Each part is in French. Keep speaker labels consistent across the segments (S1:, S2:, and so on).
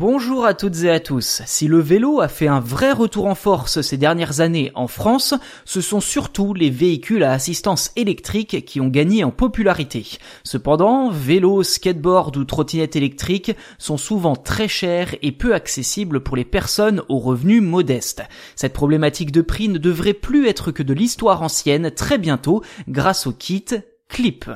S1: Bonjour à toutes et à tous. Si le vélo a fait un vrai retour en force ces dernières années en France, ce sont surtout les véhicules à assistance électrique qui ont gagné en popularité. Cependant, vélos, skateboard ou trottinettes électriques sont souvent très chers et peu accessibles pour les personnes aux revenus modestes. Cette problématique de prix ne devrait plus être que de l'histoire ancienne très bientôt grâce au kit Clip.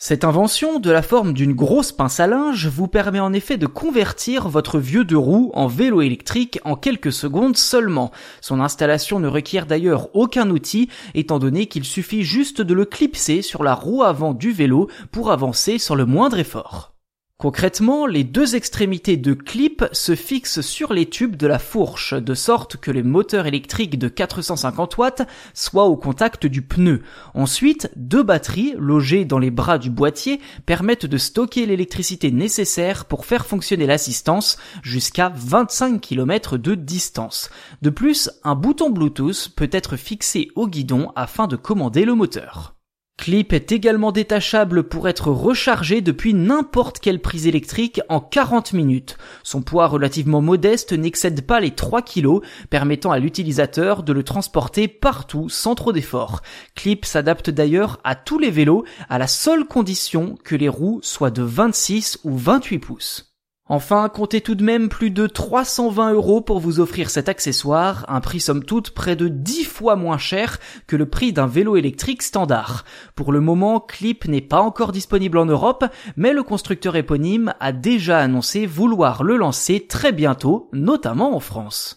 S1: Cette invention de la forme d'une grosse pince à linge vous permet en effet de convertir votre vieux deux roues en vélo électrique en quelques secondes seulement. Son installation ne requiert d'ailleurs aucun outil étant donné qu'il suffit juste de le clipser sur la roue avant du vélo pour avancer sans le moindre effort. Concrètement, les deux extrémités de clip se fixent sur les tubes de la fourche, de sorte que les moteurs électriques de 450 watts soient au contact du pneu. Ensuite, deux batteries, logées dans les bras du boîtier, permettent de stocker l'électricité nécessaire pour faire fonctionner l'assistance jusqu'à 25 km de distance. De plus, un bouton Bluetooth peut être fixé au guidon afin de commander le moteur. Clip est également détachable pour être rechargé depuis n'importe quelle prise électrique en 40 minutes. Son poids relativement modeste n'excède pas les 3 kg, permettant à l'utilisateur de le transporter partout sans trop d'efforts. Clip s'adapte d'ailleurs à tous les vélos à la seule condition que les roues soient de 26 ou 28 pouces. Enfin, comptez tout de même plus de 320 euros pour vous offrir cet accessoire, un prix somme toute près de 10 fois moins cher que le prix d'un vélo électrique standard. Pour le moment, Clip n'est pas encore disponible en Europe, mais le constructeur éponyme a déjà annoncé vouloir le lancer très bientôt, notamment en France.